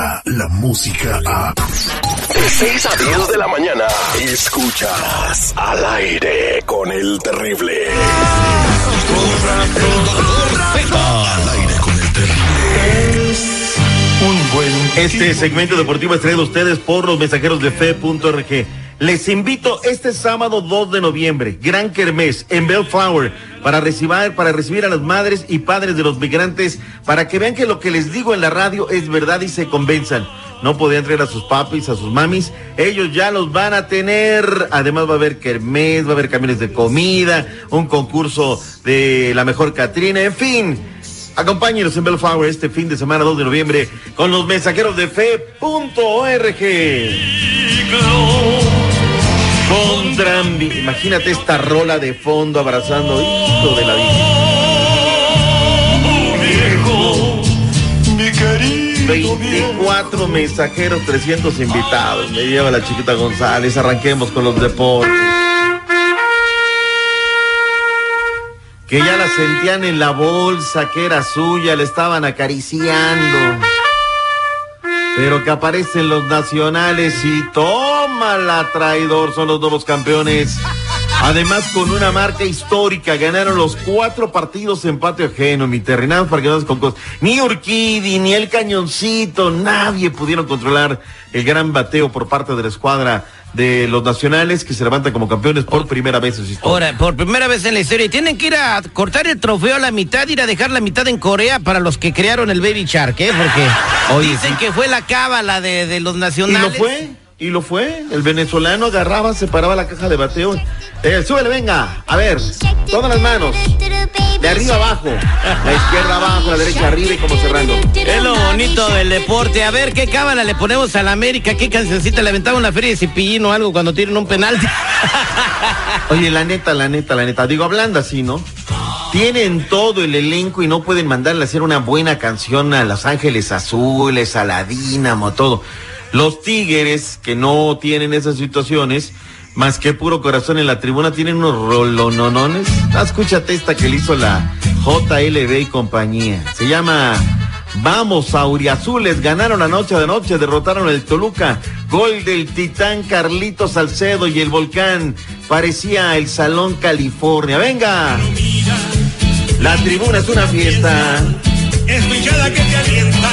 llega la música a... De 6 a 10 de la mañana, escuchas al aire con el terrible. Al aire con el terrible. Un buen este segmento deportivo es traído a ustedes por los mensajeros de fe.org. Les invito este sábado 2 de noviembre, Gran Kermés, en Bellflower, para recibir, para recibir a las madres y padres de los migrantes, para que vean que lo que les digo en la radio es verdad y se convenzan. No podían traer a sus papis, a sus mamis, ellos ya los van a tener. Además va a haber kermés, va a haber camiones de comida, un concurso de la mejor Catrina, en fin. Acompáñenos en Bellflower este fin de semana 2 de noviembre con los mensajeros de fe.org. Imagínate esta rola de fondo abrazando hijo de la vida. 24 mensajeros, 300 invitados. Me lleva la chiquita González. Arranquemos con los deportes. Que ya la sentían en la bolsa, que era suya, le estaban acariciando. Pero que aparecen los nacionales y toma la traidor, son los nuevos campeones. Además, con una marca histórica, ganaron los cuatro partidos en patio ajeno, mi terrenal, para que no con cosas. Ni Urquidi, ni el cañoncito, nadie pudieron controlar el gran bateo por parte de la escuadra de los nacionales que se levantan como campeones por primera vez en su historia. Ahora, por primera vez en la historia. Y tienen que ir a cortar el trofeo a la mitad, ir a dejar la mitad en Corea para los que crearon el Baby Shark, ¿eh? Porque dicen que fue la cábala de, de los ¿Y nacionales. lo fue? ¿Y lo fue? El venezolano agarraba, separaba la caja de bateo. Eh, súbele, venga. A ver, todas las manos. De arriba abajo. La izquierda abajo, la derecha arriba y como cerrando. Es lo bonito del deporte. A ver, ¿qué cábala le ponemos a la América? ¿Qué cancioncita le aventamos la feria de Cipillín o algo cuando tienen un penalti? Oye, la neta, la neta, la neta. Digo, hablando así, ¿no? Tienen todo el elenco y no pueden mandarle a hacer una buena canción a Los Ángeles Azules, a la Dínamo, todo. Los Tigres, que no tienen esas situaciones, más que puro corazón en la tribuna, tienen unos rolononones. Ah, escúchate esta que le hizo la JLB y compañía. Se llama Vamos, Auriazules. Ganaron anoche de noche, derrotaron el Toluca. Gol del titán Carlito Salcedo y el volcán. Parecía el Salón California. ¡Venga! La tribuna es una fiesta. Escuchada que te alienta.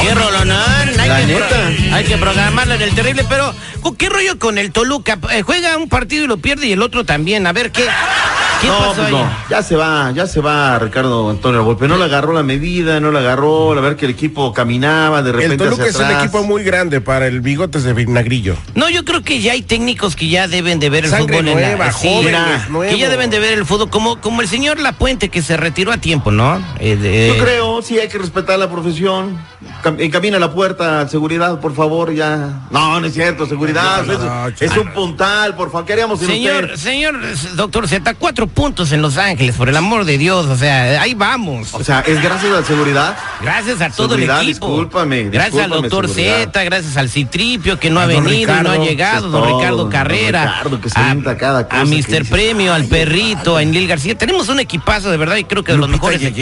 ¡Qué rolonón! Hay, que neta. hay que programarlo en el terrible, pero ¿con ¿qué rollo con el Toluca? Eh, juega un partido y lo pierde y el otro también. A ver, ¿qué, qué no, pasó pues ahí? no, ya se va, ya se va Ricardo Antonio Volpe. No le agarró la medida, no le agarró, a ver que el equipo caminaba de repente El Toluca es un equipo muy grande para el bigotes de vinagrillo. No, yo creo que ya hay técnicos que ya deben de ver el Sangre fútbol en la nueva, sí, jóvenes, mira, nuevos. que ya deben de ver el fútbol como como el señor Lapuente que se retiró a tiempo, ¿no? Eh, de- Yo creo, sí hay que respetar la profesión. Cam- Encamina la puerta, seguridad, por favor, ya. No, no es cierto, seguridad. No, no, es, no, un puntal, por favor. ¿Qué haríamos sin Señor, usted? señor doctor Z, cuatro puntos en Los Ángeles, por el amor de Dios, o sea, ahí vamos. O sea, es gracias a la seguridad. Gracias a todo Seguridad, el equipo. discúlpame, Gracias al doctor seguridad. Z, gracias al Citripio que no ha venido y no ha Ricardo, llegado, don todo, Ricardo don Carrera. Ricardo, que se a, cada cosa a Mr. Premio, al ay, perrito, a Enlil García. Tenemos un equipazo de verdad y creo que de los mejores, eh,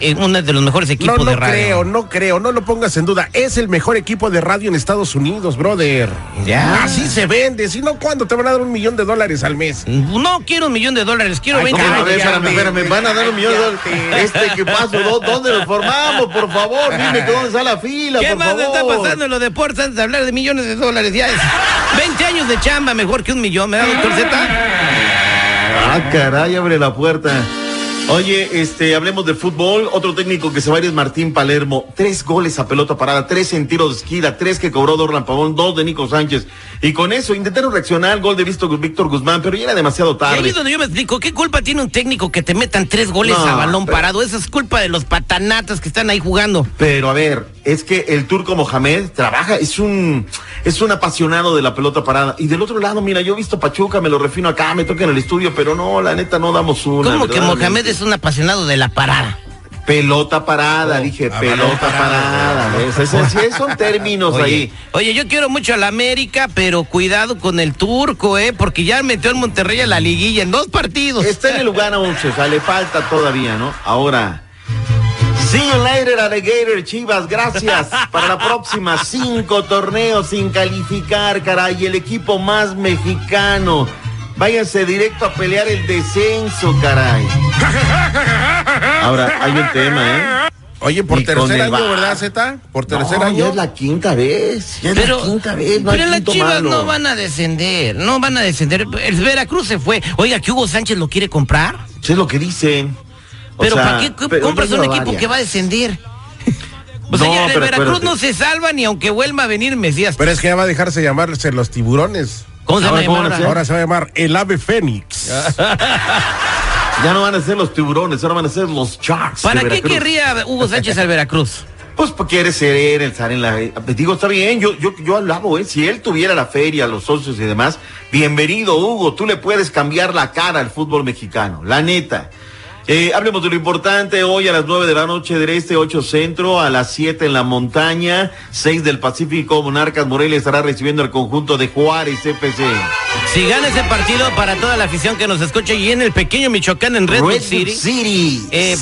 eh, uno de los mejores No, equipos no de radio. creo, no creo, no lo pongas en duda. Es el mejor equipo de radio en Estados Unidos, brother. Ya. Así se vende. Si no, ¿cuándo te van a dar un millón de dólares al mes? No quiero un millón de dólares, quiero Ay, 20 ¿cómo? A ver, Cállate. espérame, espérame, van a dar un millón de dólares. Este equipazo, ¿dó- ¿dónde nos formamos? Por favor, dime que dónde está la fila, ¿Qué por más favor. está pasando en los deportes antes de hablar de millones de dólares? Ya es 20 años de chamba mejor que un millón, ¿me da, doctor Z? Ah, caray, abre la puerta. Oye, este, hablemos de fútbol. Otro técnico que se va a ir es Martín Palermo. Tres goles a pelota parada, tres en tiro de esquina, tres que cobró Dorlan Pavón, dos de Nico Sánchez. Y con eso intentaron reaccionar, gol de Visto Víctor Guzmán, pero ya era demasiado Y ahí tarde. es donde yo me explico, ¿qué culpa tiene un técnico que te metan tres goles No, a balón pero- parado? Esa es culpa de los patanatas que están ahí jugando. Pero a ver, es que el turco Mohamed trabaja, es un, es un apasionado de la pelota parada. Y del otro lado, mira, yo he visto Pachuca, me lo refino acá, me toca en el estudio, pero no, la neta no damos una. ¿Cómo que. Mohamed es un apasionado de la parada? Pelota parada, Oh, dije, pelota parada. Ese- sí, son términos ahí. Oye, yo quiero mucho a la América, pero cuidado con el turco, ¿eh? Porque ya metió en Monterrey a la liguilla en dos partidos. Está en el lugar 11, o sea, le falta todavía, ¿no? Ahora, See you later, Alligator Chivas. Gracias. Para la próxima, cinco torneos sin calificar, caray. El equipo más mexicano. Váyanse directo a pelear el descenso, caray. Ahora, hay un tema, ¿eh? Oye, por Y tercer año. ¿verdad, Z? Por tercer No, año. Ya es la quinta vez. Ya es Pero, la quinta vez. No hay pero las chivas malo. no van a descender, no van a descender. El Veracruz se fue. Oiga, que Hugo Sánchez lo quiere comprar. Eso es lo que dicen. O Pero sea, ¿para qué pero compras un equipo varias. que va a descender? O sea, No, ya el pero Veracruz no se salva ni aunque vuelva a venir Mesías. Pero es que ya va a dejarse llamarse los tiburones. ¿Cómo se Ahora. Ahora se va a llamar el ave fénix. Ya no van a ser los tiburones, ahora van a ser los Sharks. ¿Para qué querría Hugo Sánchez al Veracruz? Pues porque quiere ser, estar en la. Digo, está bien, yo, yo, yo alabo, ¿eh? Si él tuviera la feria, los socios y demás, bienvenido, Hugo. Tú le puedes cambiar la cara al fútbol mexicano, la neta. Eh, hablemos de lo importante hoy a las 9 de la noche del Este, 8 Centro, a las 7 en la montaña, 6 del Pacífico, Monarcas Morelia estará recibiendo al conjunto de Juárez FC. Si gana ese partido para toda la afición que nos escucha y en el pequeño Michoacán en Red City, City. eh,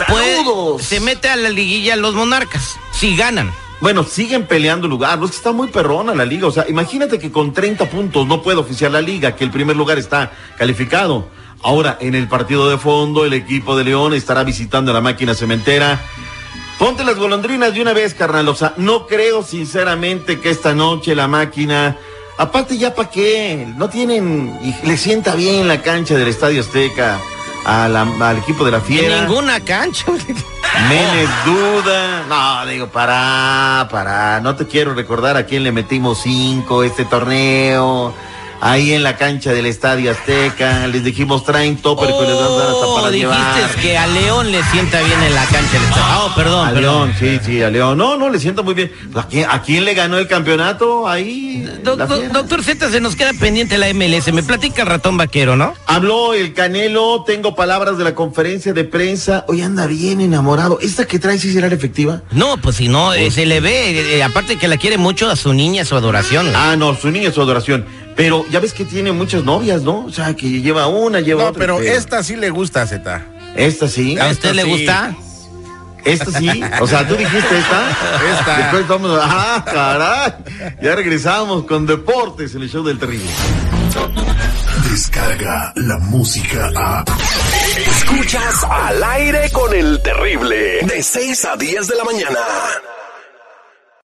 se mete a la liguilla los Monarcas. Si ganan. Bueno, siguen peleando lugar, no es que está muy perrona la liga, o sea, imagínate que con 30 puntos no puede oficiar la liga, que el primer lugar está calificado. Ahora, en el partido de fondo, el equipo de León estará visitando la máquina cementera. Ponte las golondrinas de una vez, carnal, o sea, no creo sinceramente que esta noche la máquina, aparte ya para qué, no tienen, le sienta bien la cancha del Estadio Azteca a la- al equipo de la En Fiera. ninguna cancha. Menes duda. No, digo, para, para. No te quiero recordar a quién le metimos cinco este torneo. Ahí en la cancha del Estadio Azteca. Les dijimos traen topper que les van a dar hasta Oh, para dijiste llevar. que a León le sienta bien en la cancha. del estadio. Oh, perdón, A perdón. León, sí, sí, a León. No, no, le siento muy bien. ¿A quién, a quién le ganó el campeonato? Ahí. Do- do- doctor Z, se nos queda pendiente la MLS. Me platica el ratón vaquero, ¿no? Habló el Canelo, tengo palabras de la conferencia de prensa. Hoy anda bien enamorado. ¿Esta que trae sí será efectiva? No, pues si no, eh, se le ve, eh, eh, aparte que la quiere mucho a su niña, su adoración. Ah, no, su niña su adoración. Pero ya ves que tiene muchas novias, ¿no? O sea, que lleva una, lleva No, otra. pero esta sí le gusta, Z. Esta sí. ¿A usted le sí. gusta? Esta sí. O sea, tú dijiste esta. Esta. Después vamos a... ¡Ah, caray! Ya regresamos con Deportes en el show del terrible. Descarga la música a. Escuchas al aire con el terrible. De 6 a 10 de la mañana.